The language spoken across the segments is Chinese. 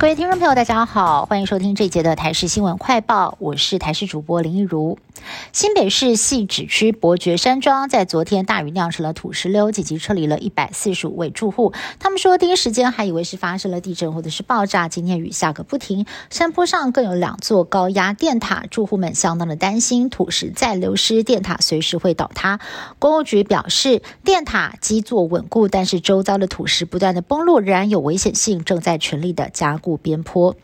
各位听众朋友，大家好，欢迎收听这一节的台视新闻快报，我是台视主播林一如。新北市汐止区伯爵山庄在昨天大雨酿成了土石流，紧急撤离了一百四十五位住户。他们说，第一时间还以为是发生了地震或者是爆炸。今天雨下个不停，山坡上更有两座高压电塔，住户们相当的担心，土石再流失，电塔随时会倒塌。公务局表示，电塔基座稳固，但是周遭的土石不断的崩落，仍然有危险性，正在全力的加固边坡。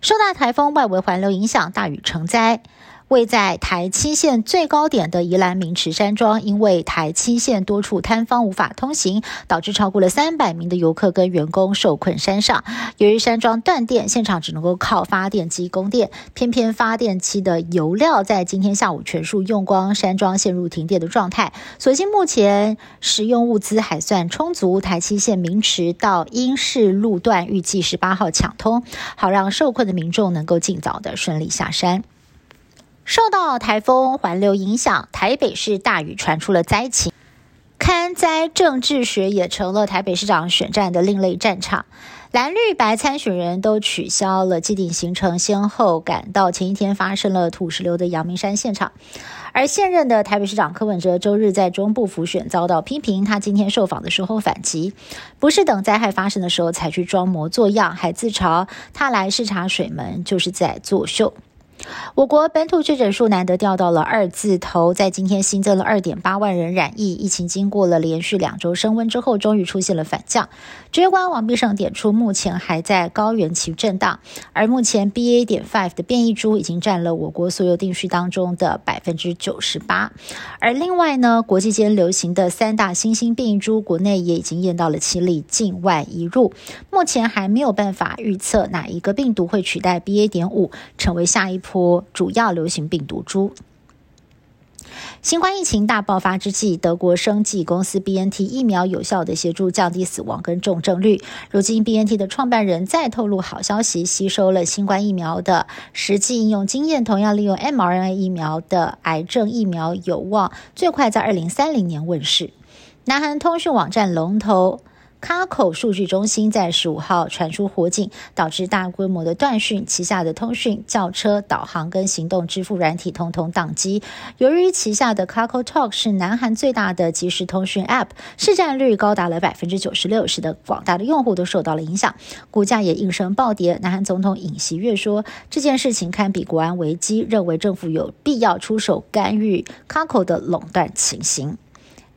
受到台风外围环流影响，大雨成灾。位在台七线最高点的宜兰明池山庄，因为台七线多处摊方无法通行，导致超过了三百名的游客跟员工受困山上。由于山庄断电，现场只能够靠发电机供电，偏偏发电机的油料在今天下午全数用光，山庄陷入停电的状态。所幸目前食用物资还算充足，台七线明池到英式路段预计十八号抢通，好让受困的民众能够尽早的顺利下山。受到台风环流影响，台北市大雨传出了灾情，看灾政治学也成了台北市长选战的另类战场。蓝绿白参选人都取消了既定行程，先后赶到前一天发生了土石流的阳明山现场。而现任的台北市长柯文哲周日在中部辅选遭到批评，他今天受访的时候反击，不是等灾害发生的时候才去装模作样，还自嘲他来视察水门就是在作秀。我国本土确诊数难得掉到了二字头，在今天新增了二点八万人染疫，疫情经过了连续两周升温之后，终于出现了反降。指挥官王必胜点出，目前还在高原期震荡，而目前 BA. 点 five 的变异株已经占了我国所有定序当中的百分之九十八。而另外呢，国际间流行的三大新兴变异株，国内也已经验到了七例境外移入，目前还没有办法预测哪一个病毒会取代 BA. 点五成为下一。波主要流行病毒株。新冠疫情大爆发之际，德国生技公司 B N T 疫苗有效的协助降低死亡跟重症率。如今 B N T 的创办人再透露好消息，吸收了新冠疫苗的实际应用经验，同样利用 m R N A 疫苗的癌症疫苗有望最快在二零三零年问世。南韩通讯网站龙头。卡口数据中心在十五号传出火警，导致大规模的断讯，旗下的通讯、轿车、导航跟行动支付软体通通宕机。由于旗下的 Kakao Talk 是南韩最大的即时通讯 App，市占率高达了百分之九十六，使得广大的用户都受到了影响，股价也应声暴跌。南韩总统尹锡悦说，这件事情堪比国安危机，认为政府有必要出手干预 Kakao 的垄断情形。